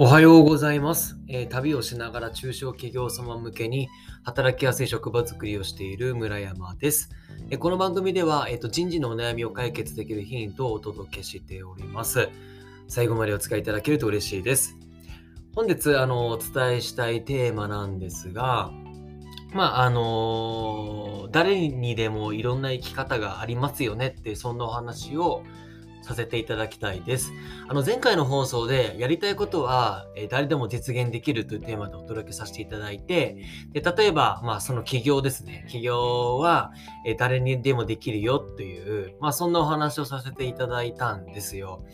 おはようございます、えー旅をしながら中小企業様向けに働きやすい職場づくりをしている村山です。えーこの番組では、えーと人事のお悩みを解決できるヒントをお届けしております。最後までお使いいただけると嬉しいです。本日あのお伝えしたいテーマなんですが、まああの誰にでもいろんな生き方がありますよねってそんなお話をさせていただきたいです。あの前回の放送でやりたいことは、え誰でも実現できるというテーマでお届けさせていただいて、で例えば、まあ、その起業ですね。起業は、え誰にでもできるよという、まあ、そんなお話をさせていただいたんですよ。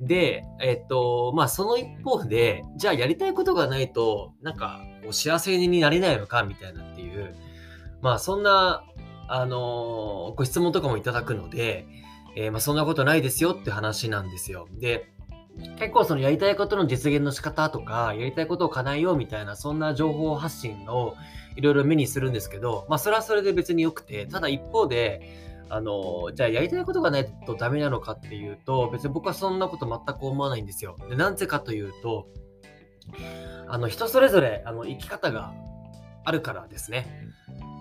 で、えっと、まあ、その一方で、じゃあやりたいことがないと、なんか、こう幸せになれないのかみたいなっていう、まあ、そんな、あのご質問とかもいただくので、えーまあ、そんなことないですよって話なんですよ。で、結構そのやりたいことの実現の仕方とか、やりたいことを叶えようみたいな、そんな情報発信をいろいろ目にするんですけど、まあそれはそれで別に良くて、ただ一方で、あの、じゃあやりたいことがないとダメなのかっていうと、別に僕はそんなこと全く思わないんですよ。で、なぜかというと、あの、人それぞれ、あの、生き方があるからですね。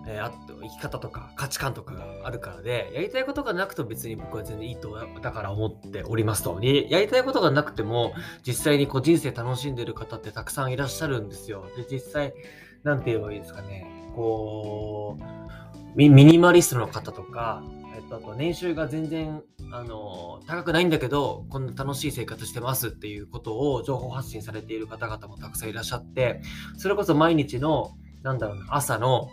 えーあと生き方とか価値観とかがあるからで、やりたいことがなくても別に僕は全然いいと、だから思っておりますと。でやりたいことがなくても、実際にこう人生楽しんでる方ってたくさんいらっしゃるんですよ。で、実際、なんて言えばいいですかね。こう、ミミニマリストの方とか、えっと、あと年収が全然、あの、高くないんだけど、こんな楽しい生活してますっていうことを情報発信されている方々もたくさんいらっしゃって、それこそ毎日の、なんだろうな、朝の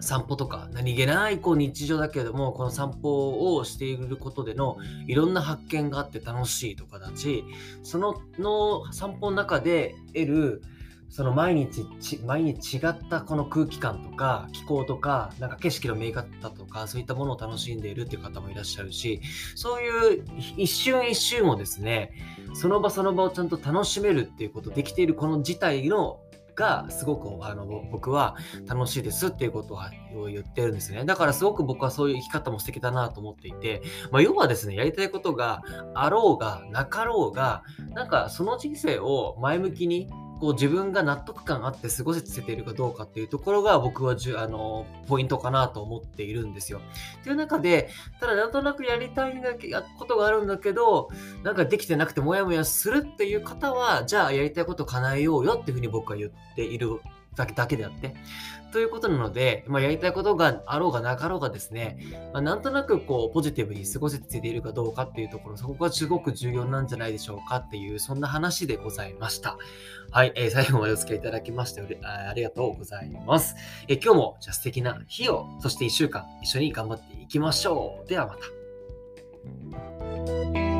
散歩とか何気ないこう日常だけれどもこの散歩をしていることでのいろんな発見があって楽しいとかだしそのの散歩の中で得るその毎日毎日違ったこの空気感とか気候とかなんか景色の見え方とかそういったものを楽しんでいるっていう方もいらっしゃるしそういう一瞬一瞬をですねその場その場をちゃんと楽しめるっていうことできているこの自体のがすごくあの僕は楽しいですっていうことを言ってるんですね。だからすごく僕はそういう生き方も素敵だなと思っていて、まあ、要はですね、やりたいことがあろうがなかろうが、なんかその人生を前向きにこう自分が納得感あって過ごせているかどうかっていうところが僕はじゅあのポイントかなと思っているんですよ。という中で、ただなんとなくやりたいんだけことがあるんだけど、なんかできてなくてモヤモヤするっていう方は、じゃあやりたいことを叶えようよっていうふうに僕は言っているだけだけであって。ということなので、まあ、やりたいことがあろうがなかろうがですね、まあ、なんとなくこうポジティブに過ごせているかどうかっていうところ、そこがすごく重要なんじゃないでしょうかっていう、そんな話でございました。はい、えー最後までお付き合いいただきましてあありがとうございます。えー今日もじゃ素敵な日を、そして1週間一緒に頑張っていきましょう。ではまた。